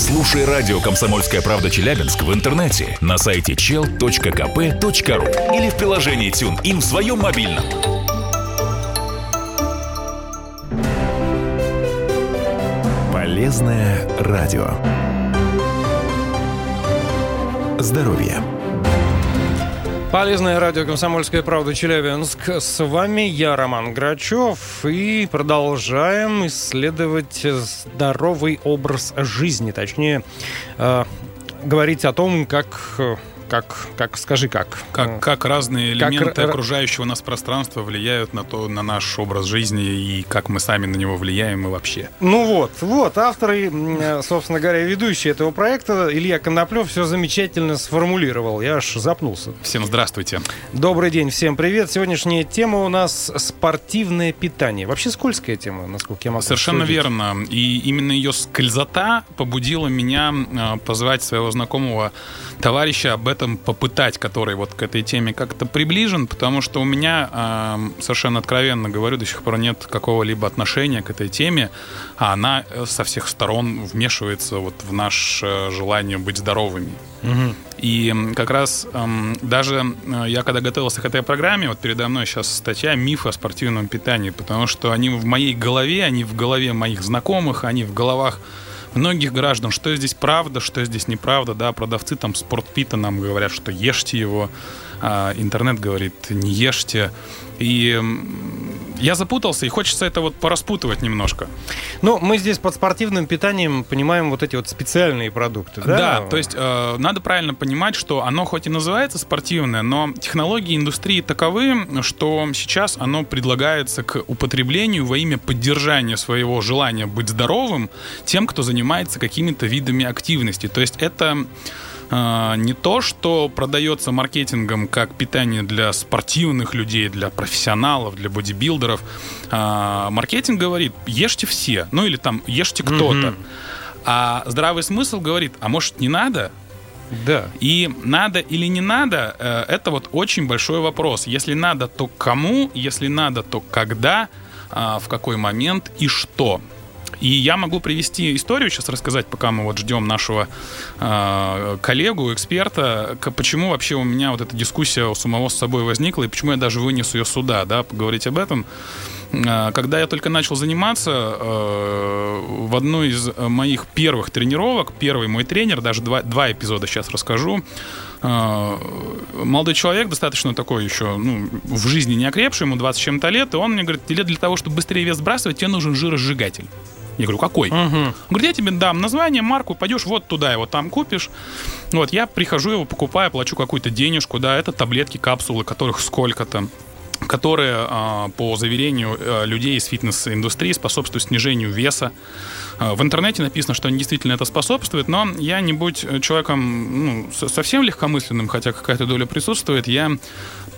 Слушай радио «Комсомольская правда» Челябинск в интернете на сайте chel.kp.ru или в приложении TuneIn в своем мобильном. Полезное радио. Здоровье. Полезное радио «Комсомольская правда» Челябинск. С вами я, Роман Грачев, и продолжаем исследовать здоровый образ жизни. Точнее, э, говорить о том, как э, как, как, скажи как. Как, как разные элементы как... окружающего нас пространства влияют на то, на наш образ жизни и как мы сами на него влияем и вообще. Ну вот, вот, авторы, собственно говоря, ведущие этого проекта, Илья Коноплев все замечательно сформулировал. Я аж запнулся. Всем здравствуйте. Добрый день, всем привет. Сегодняшняя тема у нас спортивное питание. Вообще скользкая тема, насколько я могу Совершенно судить. верно. И именно ее скользота побудила меня а, позвать своего знакомого товарища об этом этом попытать, который вот к этой теме как-то приближен, потому что у меня, э, совершенно откровенно говорю, до сих пор нет какого-либо отношения к этой теме, а она э, со всех сторон вмешивается вот в наше желание быть здоровыми. Угу. И как раз эм, даже э, я когда готовился к этой программе, вот передо мной сейчас статья «Мифы о спортивном питании», потому что они в моей голове, они в голове моих знакомых, они в головах многих граждан, что здесь правда, что здесь неправда, да, продавцы там спортпита нам говорят, что ешьте его, а интернет говорит, не ешьте. И я запутался, и хочется это вот пораспутывать немножко. Ну, мы здесь под спортивным питанием понимаем вот эти вот специальные продукты, да? Да, то есть э, надо правильно понимать, что оно хоть и называется спортивное, но технологии индустрии таковы, что сейчас оно предлагается к употреблению во имя поддержания своего желания быть здоровым тем, кто занимается какими-то видами активности. То есть это не то, что продается маркетингом как питание для спортивных людей, для профессионалов, для бодибилдеров. А, маркетинг говорит, ешьте все, ну или там ешьте кто-то. Mm-hmm. А здравый смысл говорит, а может не надо? Да. И надо или не надо, э, это вот очень большой вопрос. Если надо, то кому, если надо, то когда, а, в какой момент и что. И я могу привести историю сейчас рассказать, пока мы вот ждем нашего э, коллегу, эксперта, почему вообще у меня вот эта дискуссия у самого с собой возникла, и почему я даже вынес ее сюда, да, поговорить об этом. А, когда я только начал заниматься, э, в одной из моих первых тренировок, первый мой тренер, даже два, два эпизода сейчас расскажу, э, молодой человек, достаточно такой еще, ну, в жизни не окрепший, ему 20 чем-то лет, и он мне говорит, для того, чтобы быстрее вес сбрасывать, тебе нужен жиросжигатель. Я говорю, какой? Угу. Он говорит, я тебе дам название, марку, пойдешь вот туда его там купишь. Вот, я прихожу его, покупаю, плачу какую-то денежку, да, это таблетки, капсулы, которых сколько-то которые, а, по заверению э, людей из фитнес-индустрии, способствуют снижению веса. А, в интернете написано, что они действительно это способствуют, но я, не будь человеком ну, совсем легкомысленным, хотя какая-то доля присутствует, я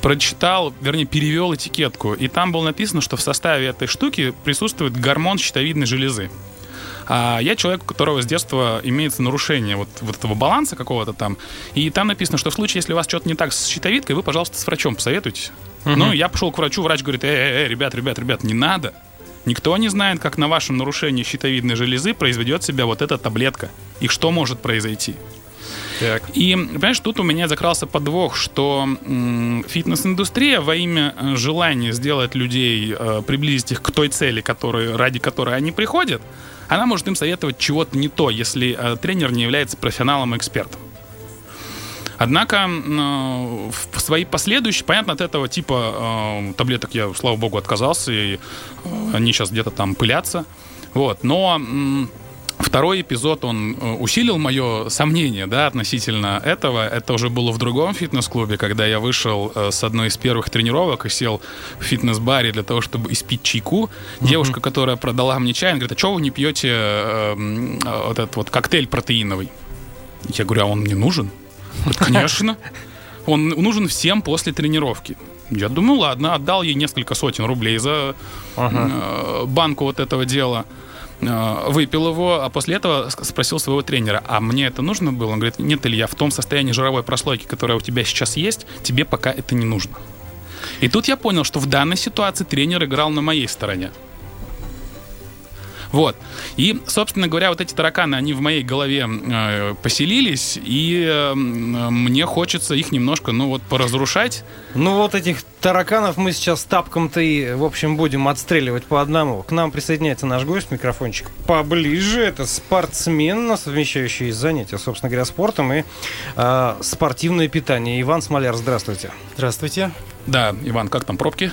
прочитал, вернее, перевел этикетку, и там было написано, что в составе этой штуки присутствует гормон щитовидной железы. А я человек, у которого с детства имеется нарушение вот, вот этого баланса какого-то там. И там написано, что в случае, если у вас что-то не так с щитовидкой, вы, пожалуйста, с врачом посоветуйтесь. Угу. Ну, я пошел к врачу, врач говорит, эй, эй, эй, ребят, ребят, ребят, не надо. Никто не знает, как на вашем нарушении щитовидной железы произведет себя вот эта таблетка. И что может произойти. Так. И, понимаешь, тут у меня закрался подвох, что м- фитнес-индустрия во имя э, желания сделать людей, э, приблизить их к той цели, который, ради которой они приходят, она может им советовать чего-то не то, если э, тренер не является профессионалом и экспертом. Однако э, в свои последующие, понятно, от этого типа э, таблеток я, слава богу, отказался, и они сейчас где-то там пылятся. Вот, но Второй эпизод, он э, усилил мое сомнение, да, относительно этого. Это уже было в другом фитнес-клубе, когда я вышел э, с одной из первых тренировок и сел в фитнес-баре для того, чтобы испить чайку. Mm-hmm. Девушка, которая продала мне чай, она говорит, а что вы не пьете э, э, вот этот вот коктейль протеиновый? Я говорю, а он мне нужен? Говорит, конечно. Он нужен всем после тренировки. Я думаю, ладно, отдал ей несколько сотен рублей за ага. банку вот этого дела. Э, выпил его, а после этого спросил своего тренера, а мне это нужно было? Он говорит, нет, Илья, в том состоянии жировой прослойки, которая у тебя сейчас есть, тебе пока это не нужно. И тут я понял, что в данной ситуации тренер играл на моей стороне. Вот. И, собственно говоря, вот эти тараканы, они в моей голове э, поселились, и э, мне хочется их немножко, ну вот, поразрушать. Ну вот этих тараканов мы сейчас тапком-то и, в общем, будем отстреливать по одному. К нам присоединяется наш гость, микрофончик поближе. Это спортсмен, совмещающий занятия, собственно говоря, спортом и э, спортивное питание. Иван Смоляр, здравствуйте. Здравствуйте. Да, Иван, как там пробки?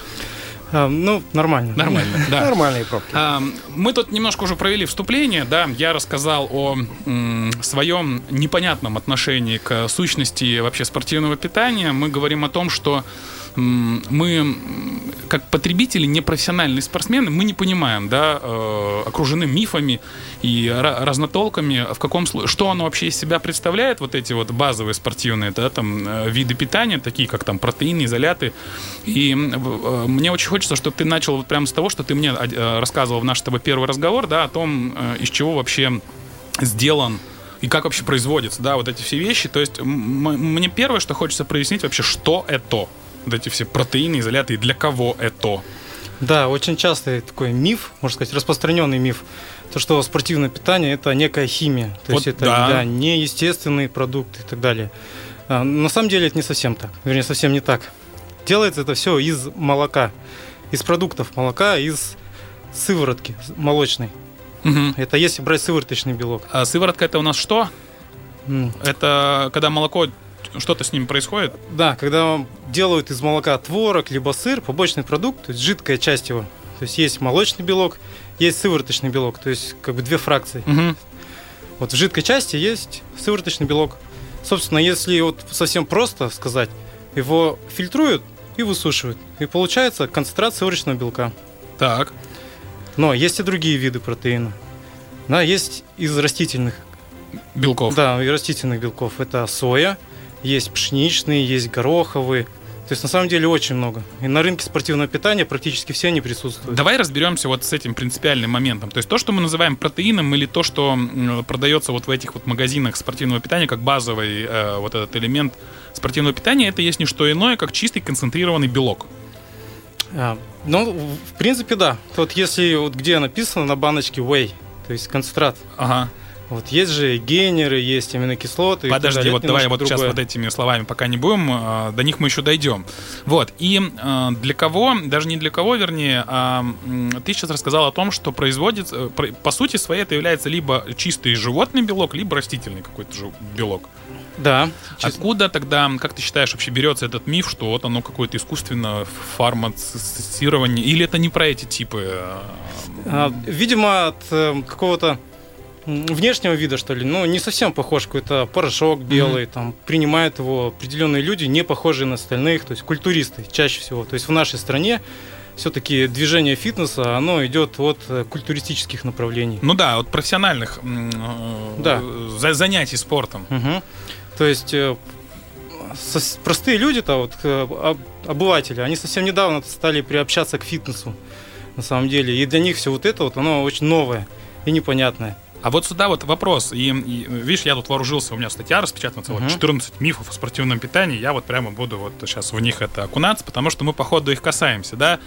А, ну, нормально. Нормально, да. Нормальные пробки. А, мы тут немножко уже провели вступление, да, я рассказал о м, своем непонятном отношении к сущности вообще спортивного питания. Мы говорим о том, что мы, как потребители, непрофессиональные спортсмены, мы не понимаем, да, э, окружены мифами и разнотолками, в каком что оно вообще из себя представляет, вот эти вот базовые спортивные, да, там, э, виды питания, такие как там протеины, изоляты. И э, мне очень хочется, чтобы ты начал вот прямо с того, что ты мне рассказывал в наш с тобой первый разговор, да, о том, из чего вообще сделан и как вообще производится, да, вот эти все вещи. То есть мне первое, что хочется прояснить вообще, что это вот эти все протеины, изоляты, и для кого это? Да, очень частый такой миф, можно сказать, распространенный миф, то, что спортивное питание – это некая химия, то вот есть это да. Да, неестественные продукты и так далее. А, на самом деле это не совсем так, вернее, совсем не так. Делается это все из молока, из продуктов молока, из сыворотки молочной. Угу. Это если брать сывороточный белок. А сыворотка это у нас что? Mm. Это когда молоко что-то с ним происходит? Да, когда делают из молока творог, либо сыр, побочный продукт, то есть жидкая часть его. То есть есть молочный белок, есть сывороточный белок, то есть как бы две фракции. Угу. Вот в жидкой части есть сывороточный белок. Собственно, если вот совсем просто сказать, его фильтруют и высушивают. И получается концентрация сывороточного белка. Так. Но есть и другие виды протеина. Да, есть из растительных белков. Да, и растительных белков. Это соя, есть пшеничные, есть гороховые. То есть на самом деле очень много. И на рынке спортивного питания практически все они присутствуют. Давай разберемся вот с этим принципиальным моментом. То есть то, что мы называем протеином, или то, что продается вот в этих вот магазинах спортивного питания как базовый э, вот этот элемент спортивного питания, это есть не что иное, как чистый концентрированный белок. А, ну, в принципе, да. Вот если вот где написано на баночке whey, то есть концентрат. Ага. Вот есть же генеры, есть аминокислоты. Подожди, вот давай вот другое. сейчас вот этими словами пока не будем, а, до них мы еще дойдем. Вот, и а, для кого, даже не для кого, вернее, а, ты сейчас рассказал о том, что производится, по сути своей это является либо чистый животный белок, либо растительный какой-то белок. Да. Откуда тогда, как ты считаешь, вообще берется этот миф, что вот оно какое-то искусственно фармацирование, или это не про эти типы? Видимо, от э, какого-то внешнего вида, что ли, ну, не совсем похож, какой-то порошок белый, mm-hmm. там, принимают его определенные люди, не похожие на остальных, то есть культуристы чаще всего. То есть в нашей стране все-таки движение фитнеса, оно идет от э, культуристических направлений. Ну да, от профессиональных э, да. занятий спортом. Угу. То есть э, простые люди-то, вот, обыватели, они совсем недавно стали приобщаться к фитнесу, на самом деле. И для них все вот это вот, оно очень новое и непонятное. А вот сюда вот вопрос. И, и видишь, я тут вооружился, у меня статья распечатана, uh-huh. вот 14 мифов о спортивном питании. Я вот прямо буду вот сейчас в них это окунаться, потому что мы по ходу их касаемся, да.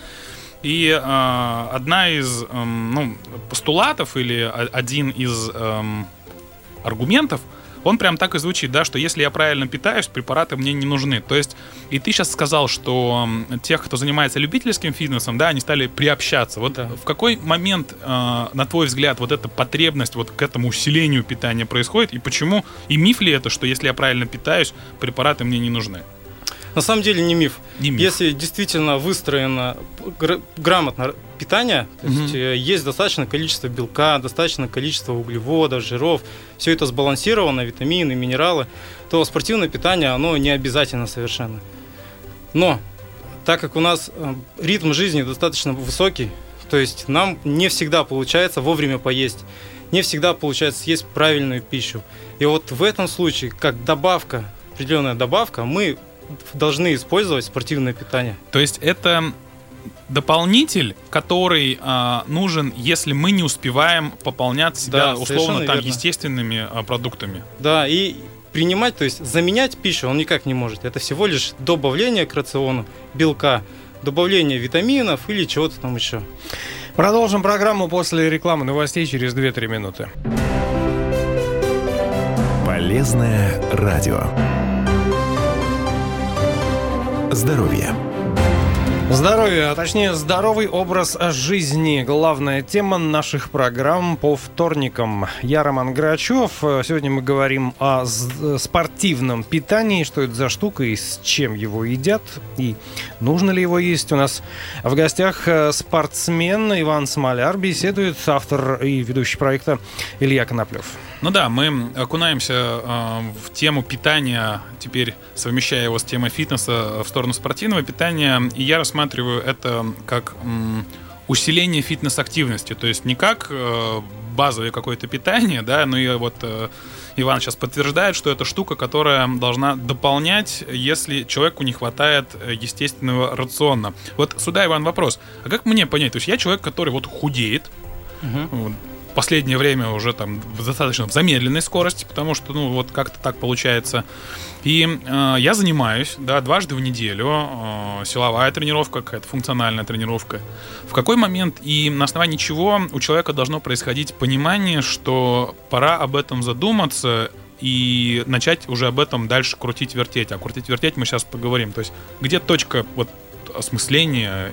И э, одна из э, ну, постулатов или один из э, аргументов – он прям так и звучит, да, что если я правильно питаюсь, препараты мне не нужны. То есть, и ты сейчас сказал, что тех, кто занимается любительским фитнесом, да, они стали приобщаться. Вот да. в какой момент, э, на твой взгляд, вот эта потребность вот к этому усилению питания происходит, и почему, и миф ли это, что если я правильно питаюсь, препараты мне не нужны? На самом деле не миф. Не миф. Если действительно выстроено грамотно питание, то угу. есть э, есть достаточное количество белка, достаточное количество углеводов, жиров, все это сбалансировано, витамины, минералы, то спортивное питание, оно не обязательно совершенно. Но так как у нас э, ритм жизни достаточно высокий, то есть нам не всегда получается вовремя поесть, не всегда получается съесть правильную пищу. И вот в этом случае, как добавка, определенная добавка, мы должны использовать спортивное питание. То есть это дополнитель, который а, нужен, если мы не успеваем пополнять себя да, условно там верно. естественными а, продуктами. Да, и принимать, то есть заменять пищу он никак не может. Это всего лишь добавление к рациону белка, добавление витаминов или чего-то там еще. Продолжим программу после рекламы новостей через 2-3 минуты. Полезное радио. Здоровье. Здоровье, а точнее здоровый образ жизни. Главная тема наших программ по вторникам. Я Роман Грачев. Сегодня мы говорим о спортивном питании, что это за штука и с чем его едят, и нужно ли его есть. У нас в гостях э, спортсмен Иван Смоляр, беседует автор и ведущий проекта Илья Коноплев. Ну да, мы окунаемся э, в тему питания, теперь совмещая его с темой фитнеса в сторону спортивного питания, и я рассматриваю это как м, усиление фитнес-активности, то есть не как э, базовое какое-то питание, да, но и вот э, Иван сейчас подтверждает, что это штука, которая должна дополнять, если человеку не хватает э, естественного рациона. Вот сюда, Иван, вопрос. А как мне понять? То есть я человек, который вот худеет, угу последнее время уже там достаточно в замедленной скорости, потому что, ну, вот как-то так получается. И э, я занимаюсь, да, дважды в неделю, э, силовая тренировка, какая-то функциональная тренировка. В какой момент и на основании чего у человека должно происходить понимание, что пора об этом задуматься и начать уже об этом дальше крутить, вертеть. А крутить, вертеть мы сейчас поговорим. То есть где точка вот осмысления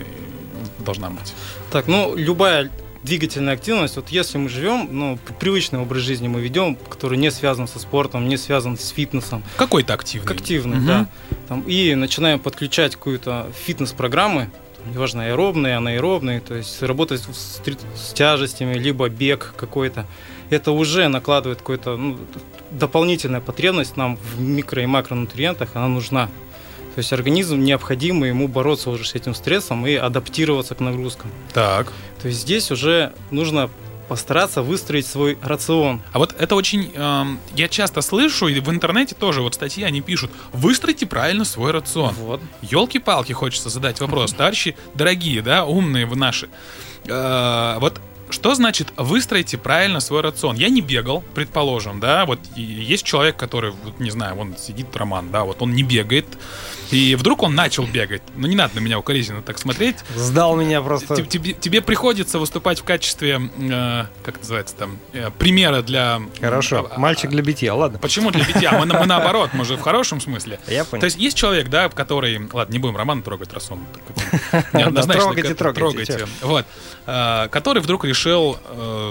должна быть? Так, ну, любая двигательная активность, вот если мы живем, ну, привычный образ жизни мы ведем, который не связан со спортом, не связан с фитнесом. Какой-то активный. Активный, угу. да. Там, и начинаем подключать какую-то фитнес-программы, неважно, аэробные, анаэробные, то есть работать с, с тяжестями, либо бег какой-то. Это уже накладывает какую-то ну, дополнительная потребность нам в микро- и макронутриентах, она нужна. То есть организм необходимо ему бороться уже с этим стрессом и адаптироваться к нагрузкам. Так. То есть здесь уже нужно постараться выстроить свой рацион. А вот это очень... Э, я часто слышу, и в интернете тоже вот статьи они пишут, выстройте правильно свой рацион. Вот. Елки-палки, хочется задать вопрос. Товарищи дорогие, да, умные вы наши. Э, вот что значит выстроите правильно свой рацион? Я не бегал, предположим, да, вот есть человек, который, вот, не знаю, он сидит, Роман, да, вот он не бегает, и вдруг он начал бегать. Ну, не надо на меня укоризненно так смотреть. Сдал меня просто. Тебе, тебе приходится выступать в качестве, э, как называется там, э, примера для... Хорошо, а, мальчик для битья, ладно. Почему для битья? Мы, мы наоборот, мы же в хорошем смысле. Я понял. То есть есть человек, да, который... Ладно, не будем Романа трогать, раз он... Трогайте, трогайте. Вот. Э, который вдруг решил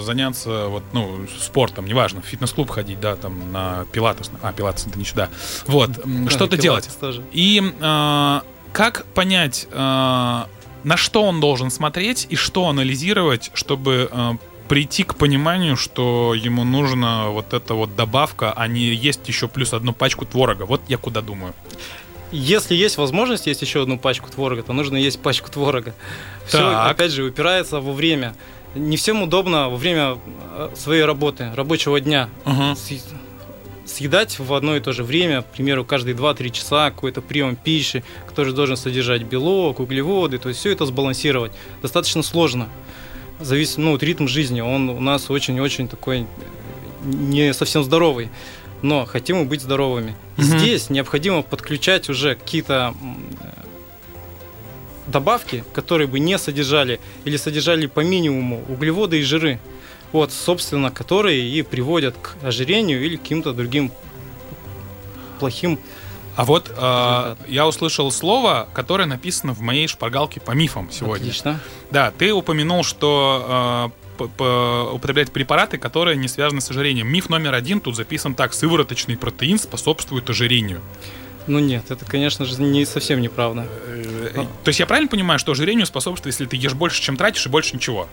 заняться вот, ну, спортом, неважно, в фитнес-клуб ходить, да, там на пилатес. А, пилатес это не сюда. Вот, что-то делать. И э, как понять, э, на что он должен смотреть и что анализировать, чтобы э, прийти к пониманию, что ему нужна вот эта вот добавка, а не есть еще плюс одну пачку творога. Вот я куда думаю. Если есть возможность есть еще одну пачку творога, то нужно есть пачку творога. Все, так. опять же, упирается во время. Не всем удобно во время э, своей работы, рабочего дня. Угу съедать в одно и то же время, к примеру, каждые 2-3 часа какой-то прием пищи, который должен содержать белок, углеводы, то есть все это сбалансировать достаточно сложно. Зависит, ну, вот ритм жизни, он у нас очень-очень такой не совсем здоровый, но хотим мы быть здоровыми. Угу. Здесь необходимо подключать уже какие-то добавки, которые бы не содержали или содержали по минимуму углеводы и жиры вот, собственно, которые и приводят к ожирению или к каким-то другим плохим а вот э, я услышал слово, которое написано в моей шпаргалке по мифам сегодня. Отлично. Да, ты упомянул, что э, употреблять препараты, которые не связаны с ожирением. Миф номер один тут записан так: сывороточный протеин способствует ожирению. Ну нет, это, конечно же, не совсем неправда. Э, Но... То есть я правильно понимаю, что ожирению способствует, если ты ешь больше, чем тратишь, и больше ничего?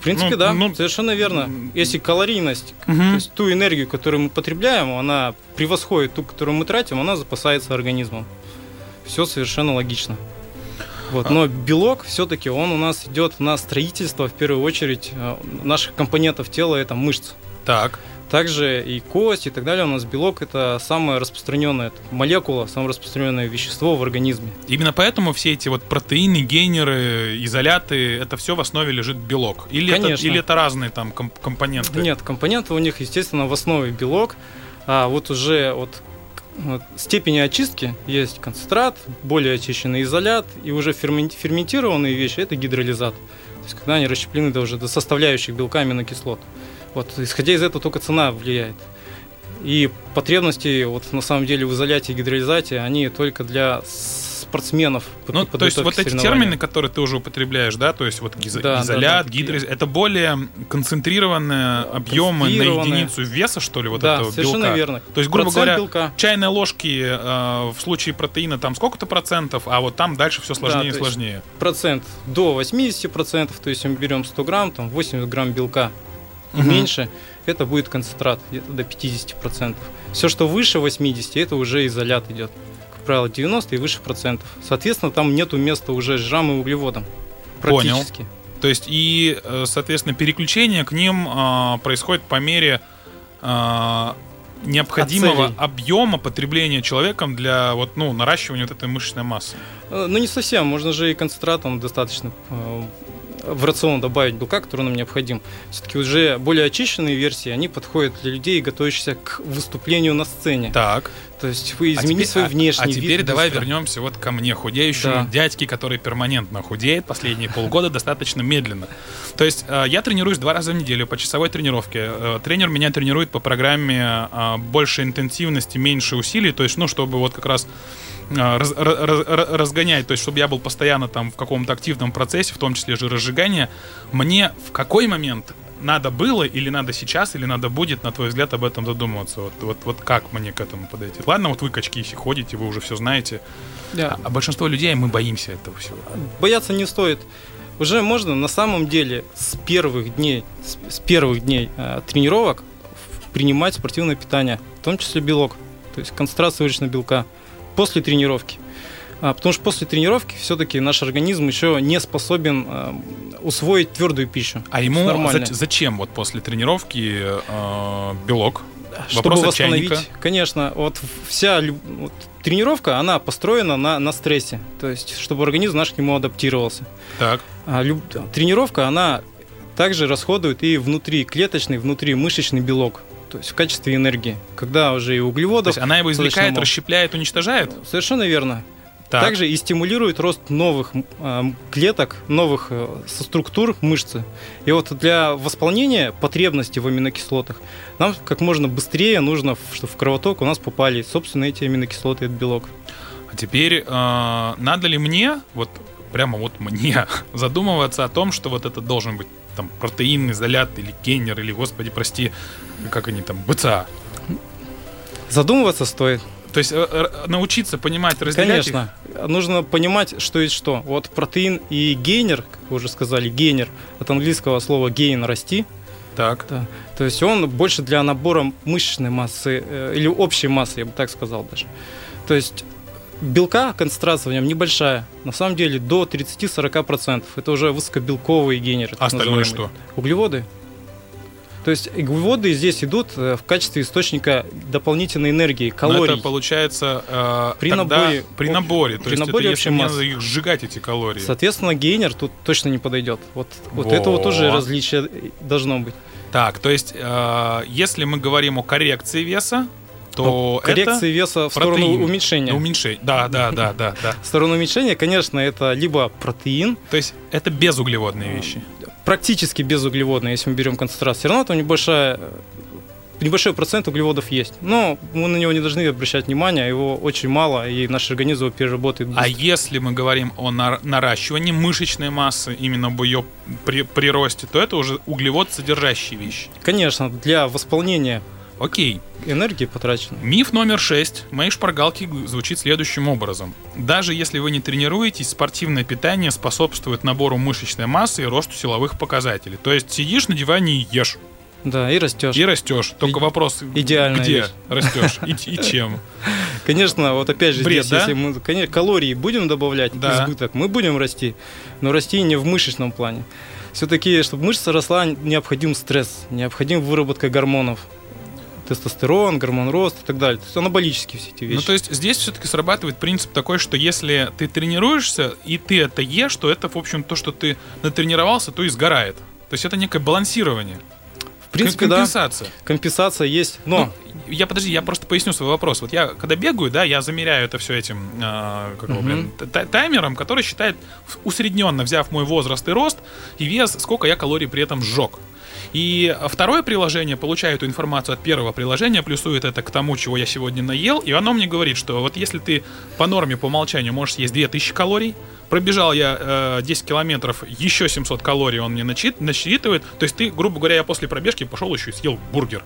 В принципе, ну, да, ну, совершенно верно. Если калорийность, угу. то есть ту энергию, которую мы потребляем, она превосходит ту, которую мы тратим, она запасается организмом. Все совершенно логично. Вот. А. Но белок все-таки он у нас идет на строительство, в первую очередь, э, наших компонентов тела, это мышц. Так. Также и кость и так далее. У нас белок это самая распространенная молекула, самое распространенное вещество в организме. Именно поэтому все эти вот протеины, гейнеры, изоляты, это все в основе лежит белок. Или, Конечно. Это, или это разные там компоненты? Нет, компоненты у них, естественно, в основе белок. А вот уже вот вот, степени очистки есть концентрат, более очищенный изолят, и уже ферментированные вещи это гидролизат. есть когда они расщеплены до уже до составляющих белка аминокислот. Вот, исходя из этого только цена влияет. И потребности вот на самом деле в изоляте и гидролизате, они только для спортсменов. Ну, то есть вот эти термины, которые ты уже употребляешь, да, то есть вот гизо- да, изолят, да, да, гидроз, это более концентрированные объемы на единицу веса, что ли, вот да, этого совершенно белка. верно. То есть, грубо Процент говоря, белка. чайные ложки э, в случае протеина там сколько-то процентов, а вот там дальше все сложнее да, и сложнее. Процент до 80 процентов, то есть мы берем 100 грамм, там 80 грамм белка угу. меньше, это будет концентрат где-то до 50 процентов. Все, что выше 80, это уже изолят идет правило, 90 и выше процентов. Соответственно, там нету места уже жирам и углеводам. Практически. Понял. То есть и, э, соответственно, переключение к ним э, происходит по мере э, необходимого объема потребления человеком для вот, ну, наращивания вот этой мышечной массы. Э, ну, не совсем. Можно же и концентратом достаточно э, в рацион добавить белка, который нам необходим. Все-таки уже более очищенные версии, они подходят для людей, готовящихся к выступлению на сцене. Так. То есть вы изменить а свой внешний а, а теперь давай быстро. вернемся вот ко мне, худеющему да. дядьке, который перманентно худеет последние полгода достаточно медленно. То есть э, я тренируюсь два раза в неделю по часовой тренировке. Э, тренер меня тренирует по программе э, больше интенсивности, меньше усилий, то есть, ну, чтобы вот как раз раз, раз, разгонять, то есть чтобы я был постоянно там в каком-то активном процессе, в том числе жиросжигания, мне в какой момент надо было, или надо сейчас, или надо будет, на твой взгляд, об этом задумываться? Вот, вот, вот как мне к этому подойти? Ладно, вот вы качки если ходите, вы уже все знаете. Да. А, а большинство людей, мы боимся этого всего. Бояться не стоит. Уже можно на самом деле с первых дней, с, с первых дней э, тренировок принимать спортивное питание, в том числе белок, то есть концентрация выручного белка после тренировки. А, потому что после тренировки все-таки наш организм еще не способен э, усвоить твердую пищу. А ему за, зачем вот после тренировки э, белок? Чтобы Вопрос восстановить, чайника. конечно, вот вся вот, тренировка, она построена на, на стрессе, то есть чтобы организм наш к нему адаптировался. Так. А, люб, тренировка, она также расходует и внутри клеточный, внутри мышечный белок то есть в качестве энергии, когда уже и углеводов... То есть она его извлекает, мало. расщепляет, уничтожает? Совершенно верно. Так. Также и стимулирует рост новых э, клеток, новых э, структур мышцы. И вот для восполнения потребностей в аминокислотах нам как можно быстрее нужно, чтобы в кровоток у нас попали, собственно, эти аминокислоты, этот белок. А теперь э, надо ли мне, вот прямо вот мне, задумываться о том, что вот это должен быть там протеин, изолят или генер, или, господи, прости, как они там, БЦА. Задумываться стоит. То есть э, научиться понимать, разделять Конечно. Их? Нужно понимать, что есть что. Вот протеин и гейнер, как вы уже сказали, гейнер, от английского слова гейн – расти. Так. Да. То есть он больше для набора мышечной массы э, или общей массы, я бы так сказал даже. То есть белка концентрация в нем небольшая. На самом деле до 30-40%. Это уже высокобелковые генеры. А остальное что? Углеводы. То есть углеводы здесь идут э, в качестве источника дополнительной энергии, калорий. Но это получается э, при наборе. При наборе. То при есть наборе это, если мне надо их сжигать эти калории. Соответственно, гейнер тут точно не подойдет. Вот, вот вот тоже различие должно быть. Так, то есть, э, если мы говорим о коррекции веса, то коррекции веса в протеин. сторону уменьшения. Уменьшение. Да, да, да, да, да. В сторону уменьшения, конечно, это либо протеин. То есть это безуглеводные вещи. Практически безуглеводные, если мы берем концентрацию. Все равно там небольшая небольшой процент углеводов есть. Но мы на него не должны обращать внимание, его очень мало, и наш организм его переработает быстро. А если мы говорим о наращивании мышечной массы, именно об ее приросте, то это уже углевод содержащие вещи. Конечно, для восполнения Окей. Энергии потрачено. Миф номер шесть. Моей шпаргалки звучит следующим образом. Даже если вы не тренируетесь, спортивное питание способствует набору мышечной массы и росту силовых показателей. То есть сидишь на диване и ешь. Да, и растешь. И растешь. Только и, вопрос, идеально где вещь. растешь и, и чем. Конечно, вот опять же, Бред, здесь, да? если мы конечно, калории будем добавлять, да. избыток, мы будем расти, но расти не в мышечном плане. Все-таки, чтобы мышца росла, необходим стресс, необходим выработка гормонов тестостерон, гормон рост и так далее. То есть анаболические все эти вещи. Ну, то есть здесь все-таки срабатывает принцип такой, что если ты тренируешься, и ты это ешь, то это, в общем, то, что ты натренировался, то и сгорает. То есть это некое балансирование. В принципе, компенсация. да. Компенсация есть, но... Ну, я подожди, я просто поясню свой вопрос. Вот я когда бегаю, да, я замеряю это все этим э, как его, блин, таймером, который считает усредненно, взяв мой возраст и рост и вес, сколько я калорий при этом сжег. И второе приложение получает эту информацию от первого приложения, плюсует это к тому, чего я сегодня наел, и оно мне говорит, что вот если ты по норме, по умолчанию можешь съесть 2000 калорий, пробежал я э, 10 километров, еще 700 калорий он мне начит, насчитывает, то есть ты, грубо говоря, я после пробежки пошел еще и съел бургер.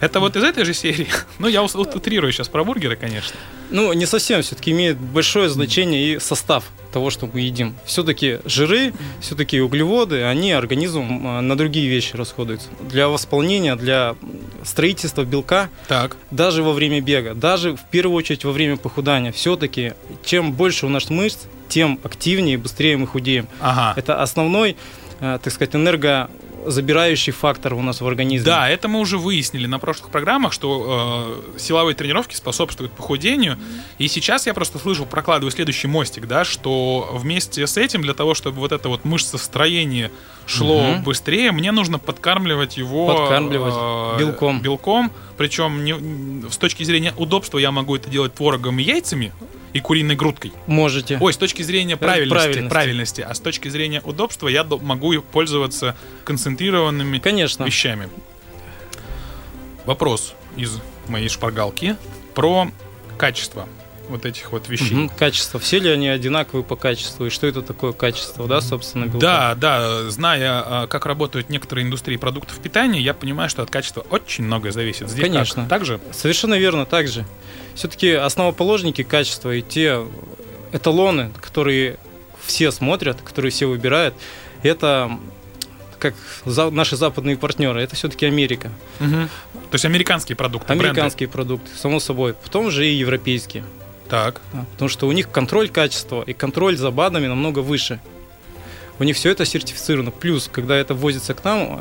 Это вот из этой же серии? Ну, я утрирую сейчас про бургеры, конечно. Ну, не совсем, все-таки имеет большое значение и состав того, что мы едим. Все-таки жиры, все-таки углеводы, они организм а, на другие вещи расходуются. Для восполнения, для строительства белка, так. даже во время бега, даже в первую очередь во время похудания, все-таки чем больше у нас мышц, тем активнее и быстрее мы худеем. Ага. Это основной, а, так сказать, энерго забирающий фактор у нас в организме. Да, это мы уже выяснили на прошлых программах, что э, силовые тренировки способствуют похудению. И сейчас я просто слышал, прокладываю следующий мостик, да, что вместе с этим, для того, чтобы вот это вот мышцестроение шло угу. быстрее, мне нужно подкармливать его подкармливать э, белком. белком. Причем не, с точки зрения удобства я могу это делать творогом и яйцами, и куриной грудкой. Можете. Ой, с точки зрения правильности, правильности, правильности, а с точки зрения удобства я могу пользоваться концентрированными Конечно. вещами. Вопрос из моей шпаргалки про качество вот этих вот вещей. Угу, качество. Все ли они одинаковые по качеству? И что это такое качество, да, собственно, белка? Да, да. Зная, а, как работают некоторые индустрии продуктов питания, я понимаю, что от качества очень многое зависит. Здесь Конечно. Как? Так же? Совершенно верно, так же. Все-таки основоположники качества и те эталоны, которые все смотрят, которые все выбирают, это как за, наши западные партнеры, это все-таки Америка. Угу. То есть американские продукты. Американские бренды. продукты, само собой. Потом же и европейские. Так. Потому что у них контроль качества и контроль за БАДами намного выше. У них все это сертифицировано. Плюс, когда это ввозится к нам,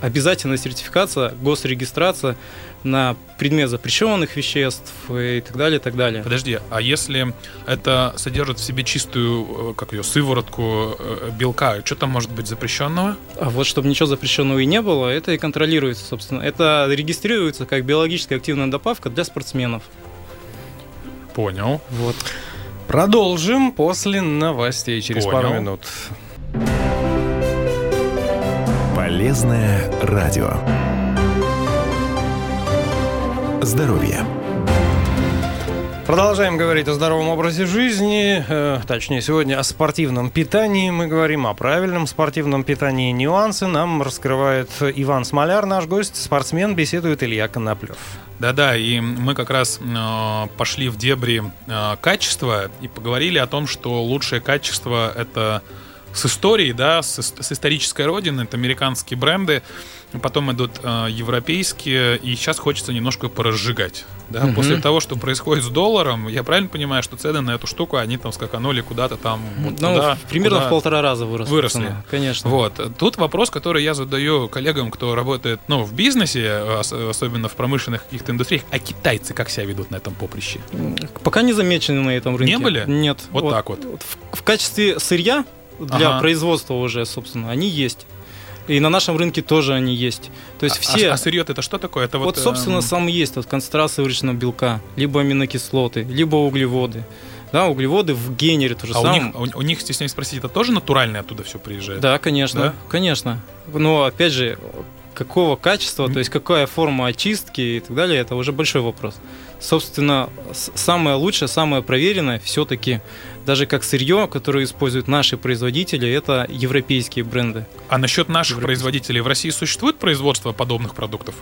обязательно сертификация, госрегистрация на предмет запрещенных веществ и так далее, и так далее. Подожди, а если это содержит в себе чистую, э, как ее, сыворотку э, белка, что там может быть запрещенного? А вот чтобы ничего запрещенного и не было, это и контролируется, собственно. Это регистрируется как биологически активная добавка для спортсменов. Понял. Вот. Продолжим после новостей через Понял. пару минут. Полезное радио. Здоровье. Продолжаем говорить о здоровом образе жизни, э, точнее сегодня о спортивном питании. Мы говорим о правильном спортивном питании. Нюансы нам раскрывает Иван Смоляр, наш гость, спортсмен, беседует Илья Коноплев. Да-да, и мы как раз э, пошли в дебри э, качества и поговорили о том, что лучшее качество это с историей, да, с, с исторической родины, это американские бренды, потом идут э, европейские, и сейчас хочется немножко поразжигать. Да? Угу. После того, что происходит с долларом, я правильно понимаю, что цены на эту штуку, они там скаканули куда-то там. Вот ну, туда, примерно куда в полтора раза выросли. Выросли. Цены, конечно. Вот. Тут вопрос, который я задаю коллегам, кто работает ну, в бизнесе, особенно в промышленных каких-то индустриях, а китайцы как себя ведут на этом поприще? Пока не замечены на этом рынке. Не были? Нет. Вот, вот так вот. В, в качестве сырья для ага. производства уже, собственно, они есть. И на нашем рынке тоже они есть. То есть а, все... А, а сырье это что такое? Это вот, вот собственно, эм... сам есть вот концентрация сырочного белка, либо аминокислоты, либо углеводы. Да, углеводы в генере тоже а самое. У них, у, у них, стесняюсь спросить, это тоже натуральное оттуда все приезжает? Да, конечно, да? конечно. Но опять же, какого качества, то есть какая форма очистки и так далее, это уже большой вопрос. Собственно, самое лучшее, самое проверенное все-таки даже как сырье, которое используют наши производители, это европейские бренды. А насчет наших производителей в России существует производство подобных продуктов?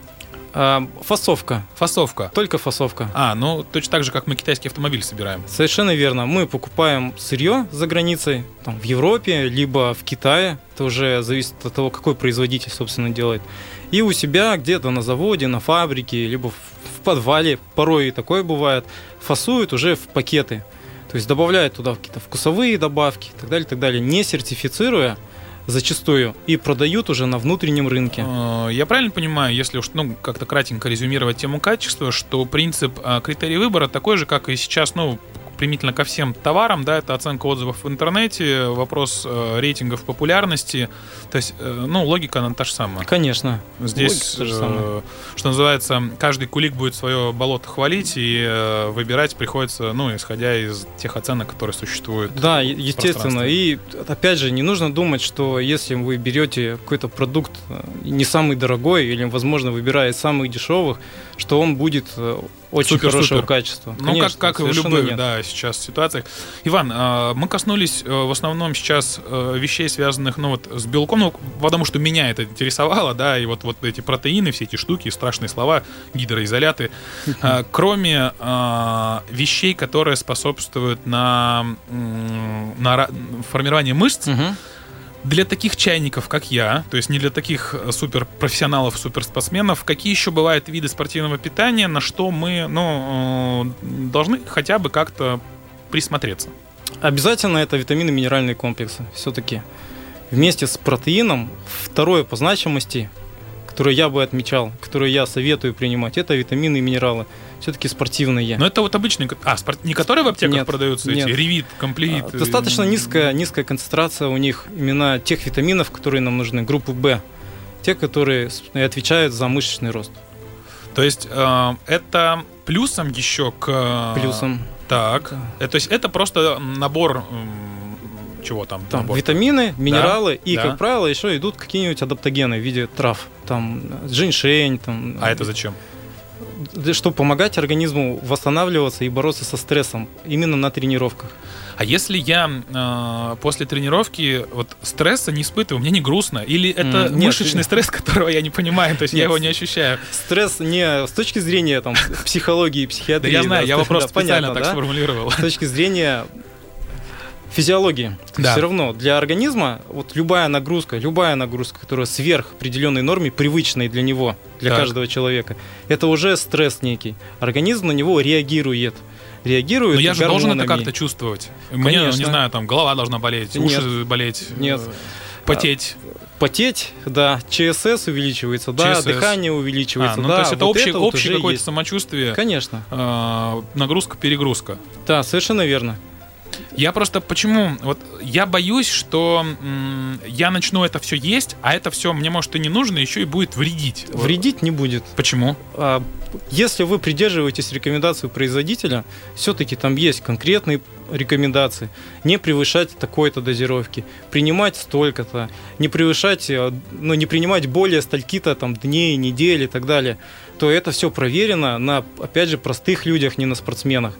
А, фасовка. Фасовка. Только фасовка. А, ну точно так же, как мы китайский автомобиль собираем. Совершенно верно. Мы покупаем сырье за границей, там, в Европе, либо в Китае. Это уже зависит от того, какой производитель, собственно, делает. И у себя где-то на заводе, на фабрике, либо в подвале, порой и такое бывает, фасуют уже в пакеты. То есть добавляют туда какие-то вкусовые добавки и так далее, и так далее, не сертифицируя зачастую и продают уже на внутреннем рынке. Э, я правильно понимаю, если уж ну, как-то кратенько резюмировать тему качества, что принцип а, критерий выбора такой же, как и сейчас, ну, примительно ко всем товарам, да, это оценка отзывов в интернете, вопрос э, рейтингов популярности. То есть, э, ну, логика она та же самая. Конечно. Здесь, э, что называется, каждый кулик будет свое болото хвалить, и э, выбирать приходится, ну, исходя из тех оценок, которые существуют. Да, естественно. И опять же, не нужно думать, что если вы берете какой-то продукт э, не самый дорогой, или, возможно, выбирая самых дешевых, что он будет э, очень супер, хорошего супер. качества. Ну, Конечно, как, как и в любых, нет. да, сейчас ситуациях. Иван, а, мы коснулись э, в основном сейчас э, вещей, связанных, ну, вот, с белком, ну, потому что меня это интересовало, да, и вот, вот эти протеины, все эти штуки, страшные слова, гидроизоляты. А, кроме а, вещей, которые способствуют на, на формирование мышц, для таких чайников, как я, то есть не для таких э, суперпрофессионалов, суперспортсменов, какие еще бывают виды спортивного питания, на что мы ну, э, должны хотя бы как-то присмотреться? Обязательно это витамины минеральные комплексы. Все-таки вместе с протеином второе по значимости, которое я бы отмечал, которое я советую принимать, это витамины и минералы все-таки спортивные. Но это вот обычные, а, спорт, не которые в аптеках нет, продаются, нет. эти ревит, комплит? А, достаточно низкая, низкая концентрация у них именно тех витаминов, которые нам нужны, группы В, те, которые отвечают за мышечный рост. То есть э, это плюсом еще к... Плюсом. Так, да. это, то есть это просто набор чего там? Там набор? витамины, минералы да? и, да. как правило, еще идут какие-нибудь адаптогены в виде трав. Там женьшень. Там, а это зачем? чтобы помогать организму восстанавливаться и бороться со стрессом именно на тренировках. А если я э, после тренировки вот стресса не испытываю, мне не грустно? Или это mm, мышечный нет, стресс, которого я не понимаю, то есть нет, я его не ощущаю? Стресс не с точки зрения там, психологии, психиатрии. Да я знаю, я вопрос специально так сформулировал. С точки зрения физиологии. Да. Все равно для организма вот любая нагрузка, любая нагрузка, которая сверх определенной норме, привычной для него, для так. каждого человека, это уже стресс некий. Организм на него реагирует реагирует. Но я же должен это как-то чувствовать. Конечно. Мне, не знаю, там голова должна болеть, Нет. уши болеть. Нет. Потеть. Потеть, да, ЧСС увеличивается, да, ЧСС. дыхание увеличивается, а, ну, да. То есть это вот общее, это общее какое-то самочувствие. Конечно. Э, нагрузка, перегрузка. Да, совершенно верно. Я просто почему? Вот я боюсь, что м, я начну это все есть, а это все мне может и не нужно, еще и будет вредить. Вредить не будет. Почему? А, если вы придерживаетесь рекомендаций производителя, все-таки там есть конкретные рекомендации. Не превышать такой-то дозировки, принимать столько-то, не превышать, э, ну, не принимать более стольки-то там дней, недель и так далее, то это все проверено на, опять же, простых людях, не на спортсменах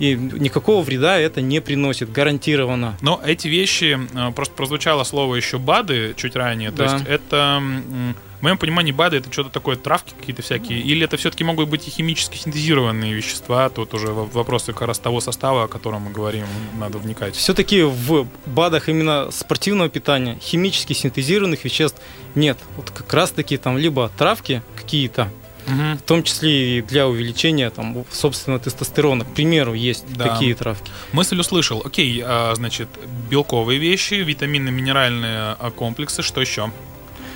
и никакого вреда это не приносит, гарантированно. Но эти вещи, э, просто прозвучало слово еще БАДы чуть ранее, то да. есть это, в моем понимании, БАДы это что-то такое, травки какие-то всякие, или это все-таки могут быть и химически синтезированные вещества, тут уже вопросы как раз того состава, о котором мы говорим, надо вникать. Все-таки в БАДах именно спортивного питания химически синтезированных веществ нет. Вот как раз-таки там либо травки какие-то, угу. в том числе и для увеличения там, собственно, тестостерона. К примеру, есть да. такие травки. Мысль услышал. Окей, а, значит, белковые вещи, витамины, минеральные а, комплексы, что еще?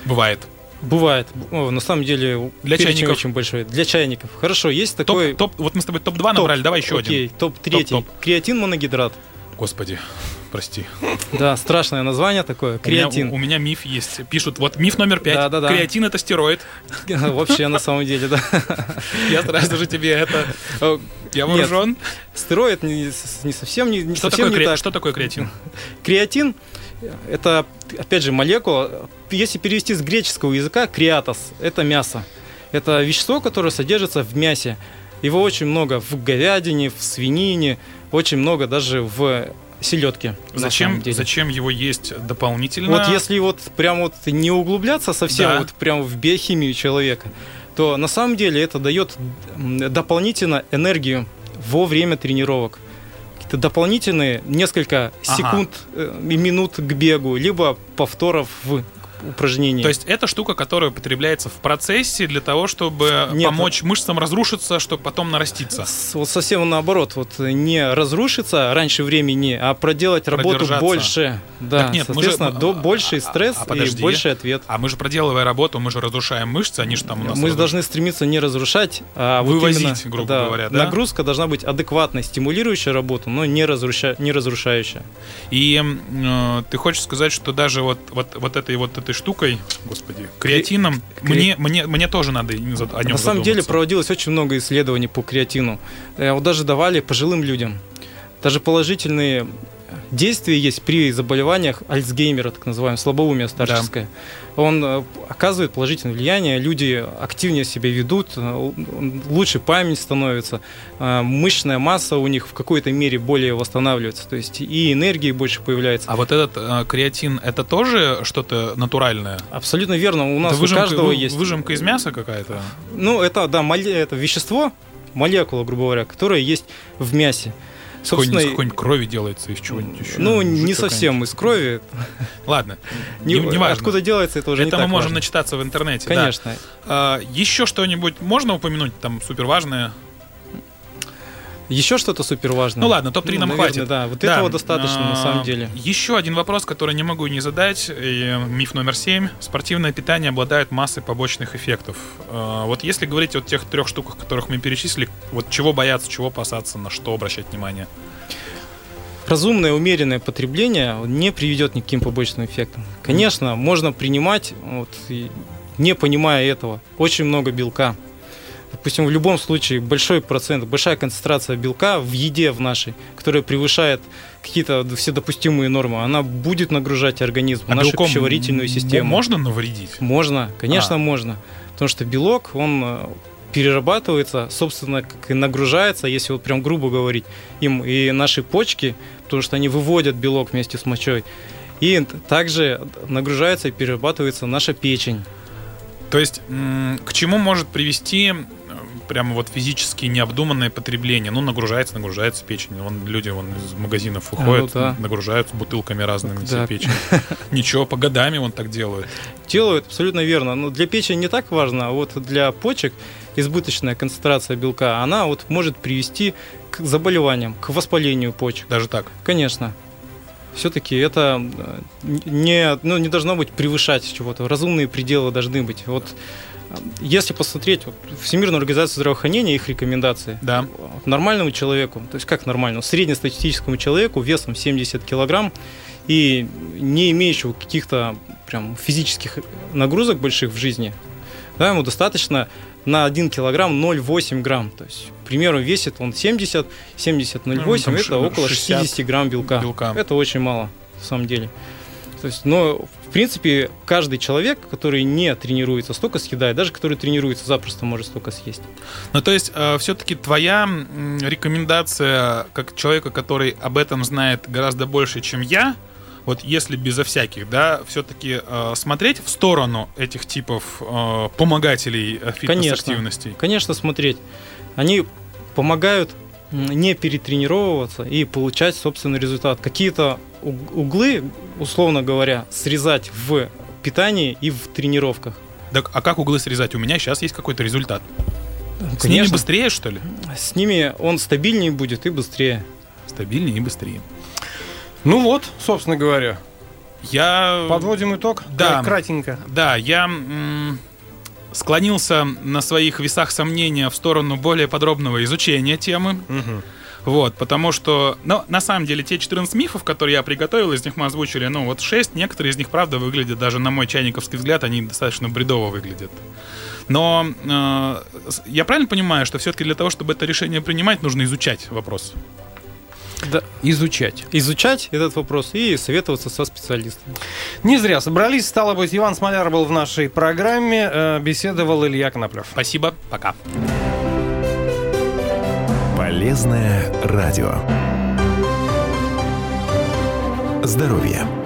Бывает. Бывает. О, на самом деле, для чайников очень большой. Для чайников. Хорошо, есть такой... Топ, топ, вот мы с тобой топ-2 набрали, давай еще окей, один. топ-3. Топ, Креатин моногидрат. Господи прости. Да, страшное название такое. Креатин. У меня, у меня миф есть. Пишут, вот миф номер пять. Да, да, да. Креатин это стероид. Вообще, на самом деле, да. Я стараюсь даже тебе это. Я вооружен. Стероид не, не совсем не, не что совсем такое, не так. Что такое креатин? Креатин это, опять же, молекула. Если перевести с греческого языка, креатос это мясо. Это вещество, которое содержится в мясе. Его очень много в говядине, в свинине, очень много даже в селедки. Зачем, зачем его есть дополнительно? Вот если вот прям вот не углубляться совсем да. вот прям в биохимию человека, то на самом деле это дает дополнительно энергию во время тренировок. Какие-то дополнительные несколько ага. секунд и э, минут к бегу, либо повторов в упражнения. То есть это штука, которая употребляется в процессе для того, чтобы Нет, помочь мышцам разрушиться, чтобы потом нараститься. Вот совсем наоборот, вот не разрушиться раньше времени, а проделать работу больше. Да, нет, соответственно, мы же, до, больший а, стресс а, а, и больший ответ. А мы же проделывая работу, мы же разрушаем мышцы, они же там у нас... Мы разруш... должны стремиться не разрушать, а вывозить, вот именно, грубо да, говоря, да? Нагрузка должна быть адекватной, стимулирующая работу, но не, разруша... не разрушающая. И э, ты хочешь сказать, что даже вот, вот, вот этой вот этой штукой, господи, креатином, Кре... мне, мне, мне тоже надо о нем На самом деле проводилось очень много исследований по креатину. Э, вот даже давали пожилым людям. Даже положительные действие есть при заболеваниях Альцгеймера, так называемое, слабоумие старческое. Да. Он э, оказывает положительное влияние, люди активнее себя ведут, э, лучше память становится, э, мышечная масса у них в какой-то мере более восстанавливается, то есть и энергии больше появляется. А вот этот креатин, это тоже что-то натуральное? Абсолютно верно, у нас это выжимка, у каждого вы, есть... Выжимка из мяса какая-то? Ну, это, да, это вещество, молекула, грубо говоря, которая есть в мясе. Собственно, из какой-нибудь крови делается, из чего-нибудь еще. Ну, не совсем из крови. Ладно, не, не, важно. Откуда делается, это уже это не мы можем важно. начитаться в интернете. Конечно. Да. А, еще что-нибудь можно упомянуть, там, супер важное? Еще что-то супер важное. Ну ладно, топ-3 ну, нам наверное, хватит. Да, вот да. этого достаточно а, на самом деле. Еще один вопрос, который не могу не задать. И миф номер 7. Спортивное питание обладает массой побочных эффектов. А, вот если говорить о тех трех штуках, которых мы перечислили, вот чего бояться, чего опасаться, на что обращать внимание? разумное, умеренное потребление не приведет ни к каким побочным эффектам. Конечно, можно принимать, вот, не понимая этого, очень много белка допустим, в любом случае большой процент, большая концентрация белка в еде в нашей, которая превышает какие-то все допустимые нормы, она будет нагружать организм, а нашу пищеварительную систему. Можно навредить? Можно, конечно, а. можно. Потому что белок, он э, перерабатывается, собственно, как и нагружается, если вот прям грубо говорить, им и наши почки, потому что они выводят белок вместе с мочой. И также нагружается и перерабатывается наша печень. То есть к чему может привести прямо вот физически необдуманное потребление. Ну, нагружается, нагружается печень. Вон люди вон из магазинов выходят, а, ну, да. нагружаются бутылками разными да. себе печень. Ничего, по годами он так делает. Делают, абсолютно верно. Но для печени не так важно, а вот для почек избыточная концентрация белка, она вот может привести к заболеваниям, к воспалению почек. Даже так? Конечно все-таки это э, не, ну, не должно быть превышать чего-то. Разумные пределы должны быть. Вот если посмотреть вот, Всемирную организацию здравоохранения, их рекомендации, да. нормальному человеку, то есть как нормальному, среднестатистическому человеку весом 70 килограмм и не имеющего каких-то прям физических нагрузок больших в жизни, да, ему достаточно на 1 килограмм 0,8 грамм. То есть, к примеру, весит он 70, 70, 0,8, ну, это около 60 грамм белка. белка. Это очень мало, на самом деле. То есть, но принципе, каждый человек, который не тренируется, столько съедает. Даже который тренируется, запросто может столько съесть. Ну, то есть, э, все-таки твоя рекомендация, как человека, который об этом знает гораздо больше, чем я, вот если безо всяких, да, все-таки э, смотреть в сторону этих типов э, помогателей э, фитнес-активностей? Конечно, конечно, смотреть. Они помогают не перетренировываться и получать собственный результат. Какие-то углы, условно говоря, срезать в питании и в тренировках. Так, а как углы срезать? У меня сейчас есть какой-то результат. Конечно. С ними быстрее, что ли? С ними он стабильнее будет и быстрее. Стабильнее и быстрее. Ну вот, собственно говоря. Я... Подводим итог? Да. Кратенько. Да, я склонился на своих весах сомнения в сторону более подробного изучения темы. Угу. Вот, потому что, ну, на самом деле, те 14 мифов, которые я приготовил, из них мы озвучили, ну, вот 6, некоторые из них, правда, выглядят, даже на мой чайниковский взгляд, они достаточно бредово выглядят. Но э, я правильно понимаю, что все-таки для того, чтобы это решение принимать, нужно изучать вопрос? Да. Изучать. Изучать этот вопрос и советоваться со специалистами. Не зря собрались. Стало быть, Иван Смоляр был в нашей программе. Э, беседовал Илья Коноплев. Спасибо. Пока. Полезное радио. Здоровье.